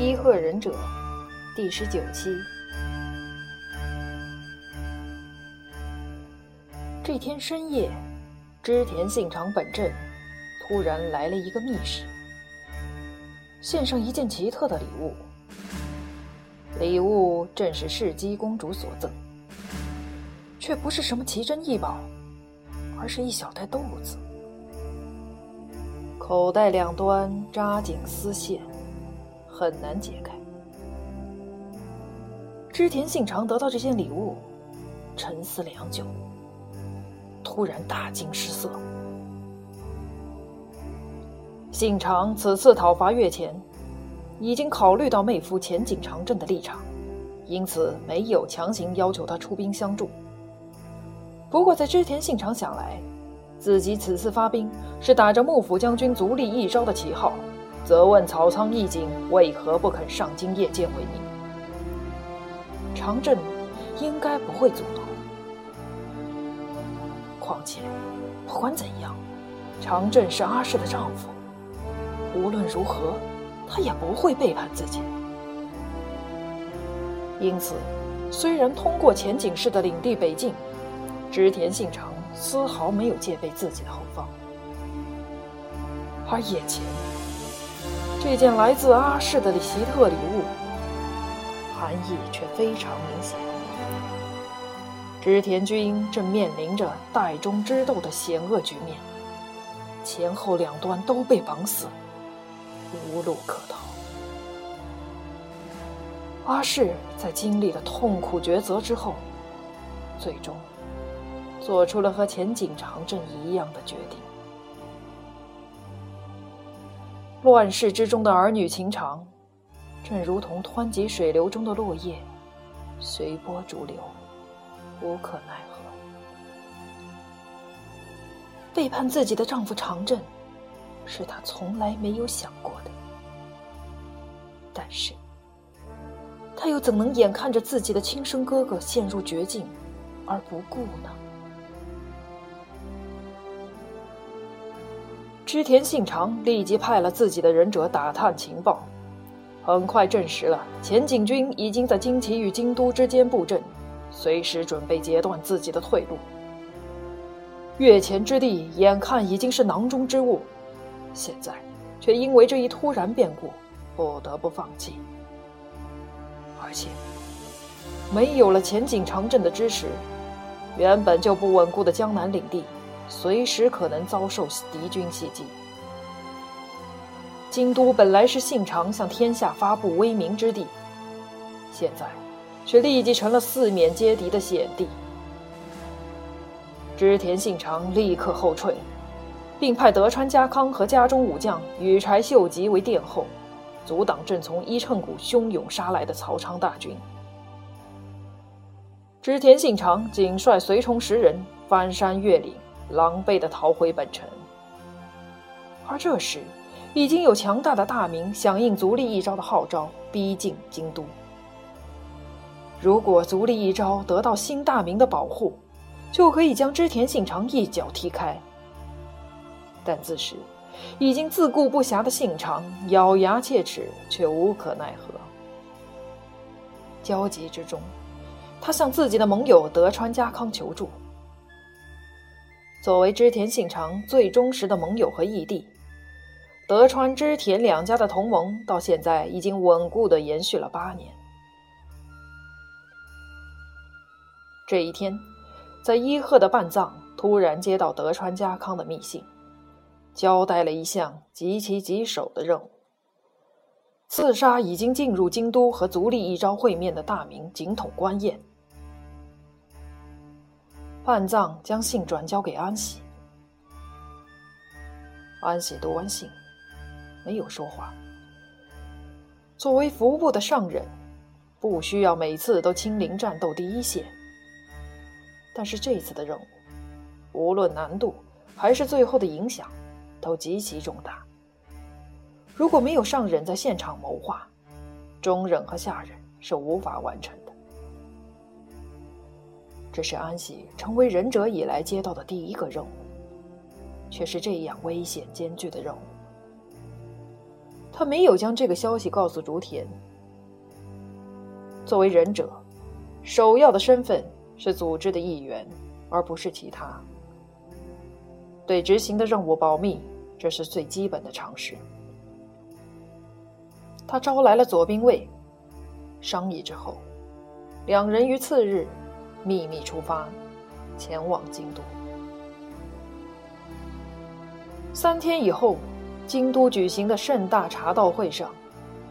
伊贺忍者第十九期。这天深夜，织田信长本镇突然来了一个密使，献上一件奇特的礼物。礼物正是世姬公主所赠，却不是什么奇珍异宝，而是一小袋豆子，口袋两端扎紧丝线。很难解开。织田信长得到这件礼物，沉思良久，突然大惊失色。信长此次讨伐越前，已经考虑到妹夫前景长政的立场，因此没有强行要求他出兵相助。不过，在织田信长想来，自己此次发兵是打着幕府将军足利义昭的旗号。责问曹仓义景为何不肯上京谒见为名？长政应该不会阻挠。况且，不管怎样，长政是阿氏的丈夫，无论如何，他也不会背叛自己。因此，虽然通过前景氏的领地北进，织田信长丝毫没有戒备自己的后方，而眼前。这件来自阿氏的奇特礼物，含义却非常明显。织田军正面临着代中之斗的险恶局面，前后两端都被绑死，无路可逃。阿氏在经历了痛苦抉择之后，最终做出了和前景长政一样的决定。乱世之中的儿女情长，正如同湍急水流中的落叶，随波逐流，无可奈何。背叛自己的丈夫长振，是她从来没有想过的。但是，她又怎能眼看着自己的亲生哥哥陷入绝境而不顾呢？织田信长立即派了自己的忍者打探情报，很快证实了前景军已经在京崎与京都之间布阵，随时准备截断自己的退路。越前之地眼看已经是囊中之物，现在却因为这一突然变故不得不放弃。而且没有了前景长镇的支持，原本就不稳固的江南领地。随时可能遭受敌军袭击。京都本来是信长向天下发布威名之地，现在却立即成了四面皆敌的险地。织田信长立刻后退，并派德川家康和家中武将羽柴秀吉为殿后，阻挡正从伊乘谷汹涌杀来的曹昌大军。织田信长仅率随从十人翻山越岭。狼狈地逃回本城，而这时，已经有强大的大明响应足利义昭的号召，逼近京都。如果足利义昭得到新大明的保护，就可以将织田信长一脚踢开。但此时，已经自顾不暇的信长咬牙切齿，却无可奈何。焦急之中，他向自己的盟友德川家康求助。作为织田信长最忠实的盟友和义弟，德川、织田两家的同盟到现在已经稳固的延续了八年。这一天，在伊贺的半藏突然接到德川家康的密信，交代了一项极其棘手的任务：刺杀已经进入京都和足利义昭会面的大名井筒官彦。半藏将信转交给安喜，安喜读完信，没有说话。作为服部的上忍，不需要每次都亲临战斗第一线，但是这次的任务，无论难度还是最后的影响，都极其重大。如果没有上忍在现场谋划，中忍和下忍是无法完成的。这是安喜成为忍者以来接到的第一个任务，却是这样危险艰巨的任务。他没有将这个消息告诉竹田。作为忍者，首要的身份是组织的一员，而不是其他。对执行的任务保密，这是最基本的常识。他招来了左兵卫，商议之后，两人于次日秘密出发，前往京都。三天以后，京都举行的盛大茶道会上，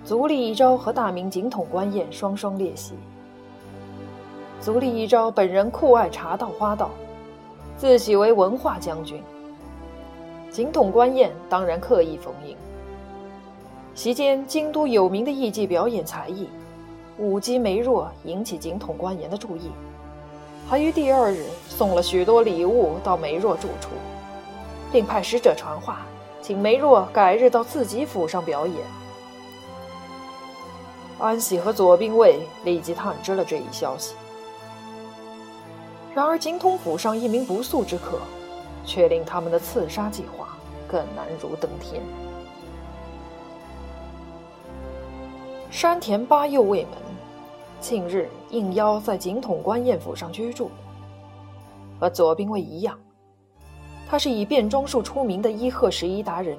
足利义昭和大名井筒官彦双双列席。足利义昭本人酷爱茶道花道，自诩为文化将军。井筒官彦当然刻意逢迎。席间，京都有名的艺伎表演才艺，舞姬梅若引起井筒官彦的注意，还于第二日送了许多礼物到梅若住处，并派使者传话，请梅若改日到自己府上表演。安喜和左兵卫立即探知了这一消息，然而精通府上一名不速之客。却令他们的刺杀计划更难如登天。山田八右卫门近日应邀在警统官彦府上居住，和左兵卫一样，他是以变装术出名的伊贺十一达人，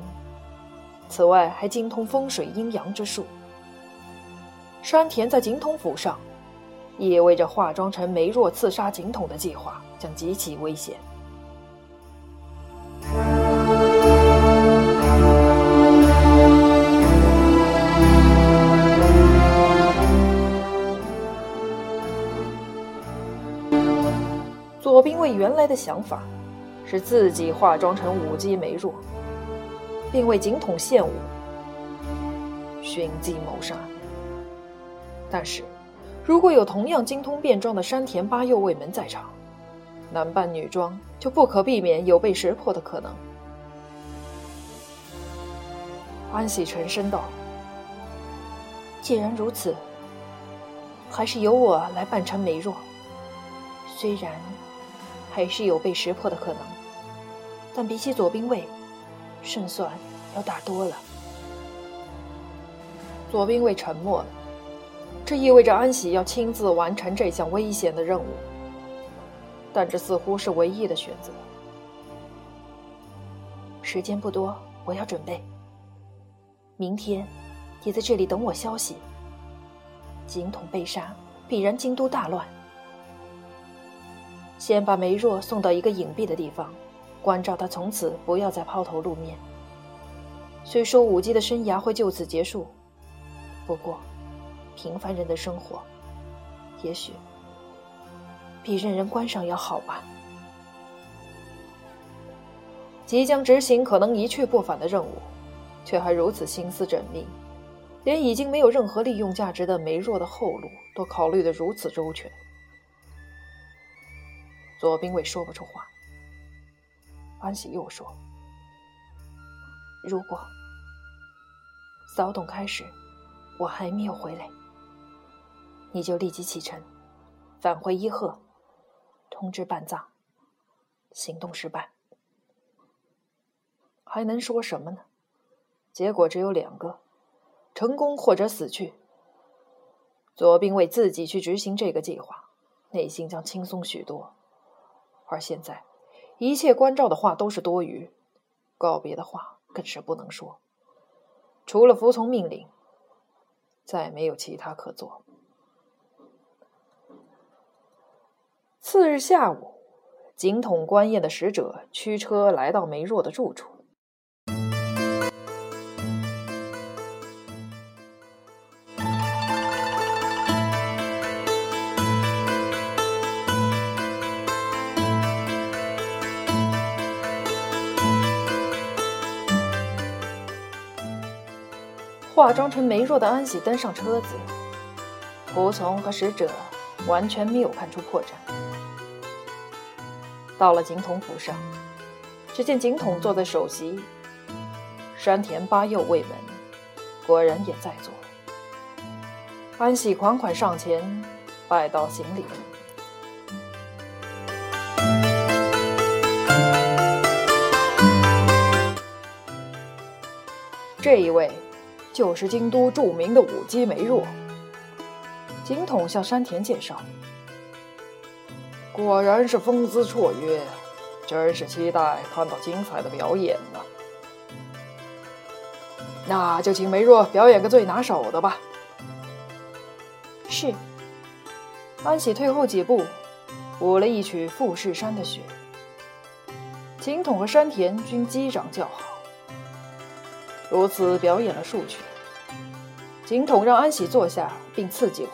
此外还精通风水阴阳之术。山田在警统府上，意味着化妆成梅若刺杀警统的计划将极其危险。原来的想法是自己化妆成舞姬梅若，并为警统献舞，寻机谋杀。但是，如果有同样精通变装的山田八右卫门在场，男扮女装就不可避免有被识破的可能。安喜沉声道：“既然如此，还是由我来扮成梅若。虽然……”还是有被识破的可能，但比起左兵卫，胜算要大多了。左兵卫沉默了，这意味着安喜要亲自完成这项危险的任务，但这似乎是唯一的选择。时间不多，我要准备。明天，你在这里等我消息。警统被杀，必然京都大乱。先把梅若送到一个隐蔽的地方，关照他从此不要再抛头露面。虽说舞姬的生涯会就此结束，不过，平凡人的生活，也许比任人观赏要好吧。即将执行可能一去不返的任务，却还如此心思缜密，连已经没有任何利用价值的梅若的后路都考虑得如此周全。左兵卫说不出话。安喜又说：“如果骚动开始，我还没有回来，你就立即启程，返回伊贺，通知半藏。行动失败，还能说什么呢？结果只有两个：成功或者死去。左兵卫自己去执行这个计划，内心将轻松许多。”而现在，一切关照的话都是多余，告别的话更是不能说。除了服从命令，再没有其他可做。次日下午，警统官宴的使者驱车来到梅若的住处。化妆成梅若的安喜登上车子，仆从和使者完全没有看出破绽。到了井筒府上，只见井筒坐在首席，山田八右卫门果然也在座。安喜款款上前拜道行礼。这一位。就是京都著名的舞姬梅若。井筒向山田介绍：“果然是风姿绰约，真是期待看到精彩的表演呢。那就请梅若表演个最拿手的吧。”是。安喜退后几步，舞了一曲富士山的雪。井筒和山田均击掌叫好。如此表演了数曲，金统让安喜坐下，并赐酒。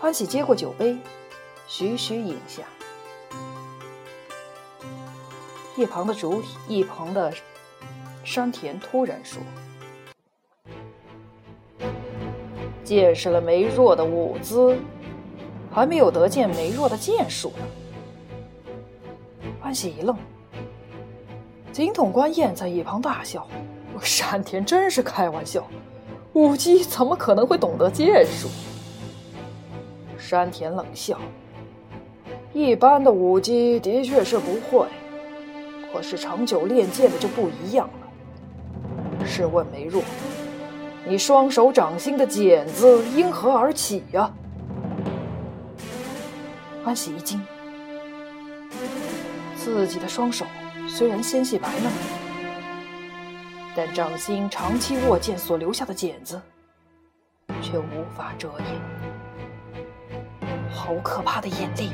安喜接过酒杯，徐徐饮下。一旁的主体，一旁的山田突然说：“见识了梅若的舞姿，还没有得见梅若的剑术呢。”安喜一愣，金统、官彦在一旁大笑：“山田真是开玩笑，舞姬怎么可能会懂得剑术？”山田冷笑：“一般的舞姬的确是不会，可是长久练剑的就不一样了。试问梅若，你双手掌心的茧子因何而起呀？”安喜一惊，自己的双手虽然纤细白嫩，但掌心长期握剑所留下的茧子，却无法遮掩。好可怕的眼力！